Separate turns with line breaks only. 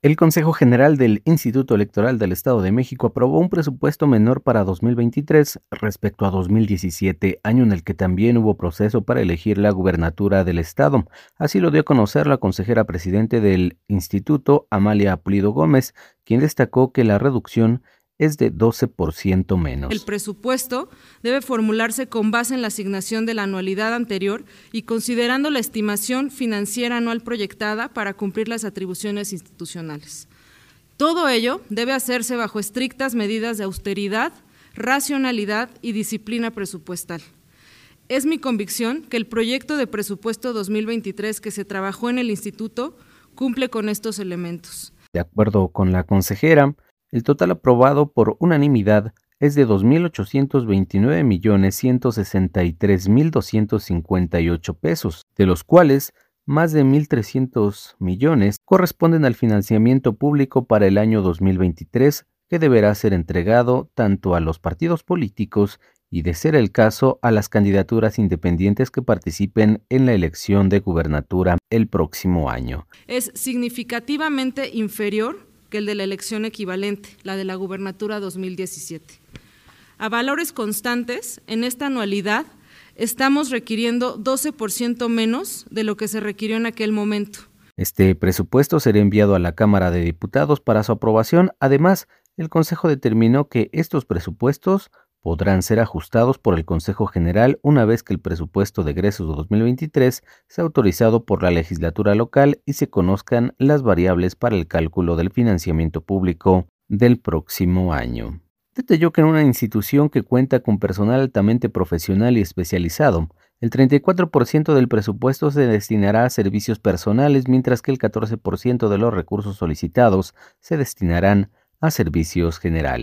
El Consejo General del Instituto Electoral del Estado de México aprobó un presupuesto menor para 2023 respecto a 2017, año en el que también hubo proceso para elegir la gubernatura del Estado. Así lo dio a conocer la consejera presidente del instituto, Amalia Pulido Gómez, quien destacó que la reducción es de 12% menos.
El presupuesto debe formularse con base en la asignación de la anualidad anterior y considerando la estimación financiera anual proyectada para cumplir las atribuciones institucionales. Todo ello debe hacerse bajo estrictas medidas de austeridad, racionalidad y disciplina presupuestal. Es mi convicción que el proyecto de presupuesto 2023 que se trabajó en el instituto cumple con estos elementos.
De acuerdo con la consejera, el total aprobado por unanimidad es de 2.829.163.258 pesos, de los cuales más de 1.300 millones corresponden al financiamiento público para el año 2023 que deberá ser entregado tanto a los partidos políticos y, de ser el caso, a las candidaturas independientes que participen en la elección de gubernatura el próximo año.
Es significativamente inferior que el de la elección equivalente, la de la gubernatura 2017. A valores constantes, en esta anualidad estamos requiriendo 12% menos de lo que se requirió en aquel momento.
Este presupuesto será enviado a la Cámara de Diputados para su aprobación. Además, el Consejo determinó que estos presupuestos podrán ser ajustados por el Consejo General una vez que el presupuesto de egresos de 2023 sea autorizado por la legislatura local y se conozcan las variables para el cálculo del financiamiento público del próximo año. Detalló que en una institución que cuenta con personal altamente profesional y especializado, el 34% del presupuesto se destinará a servicios personales, mientras que el 14% de los recursos solicitados se destinarán a servicios generales.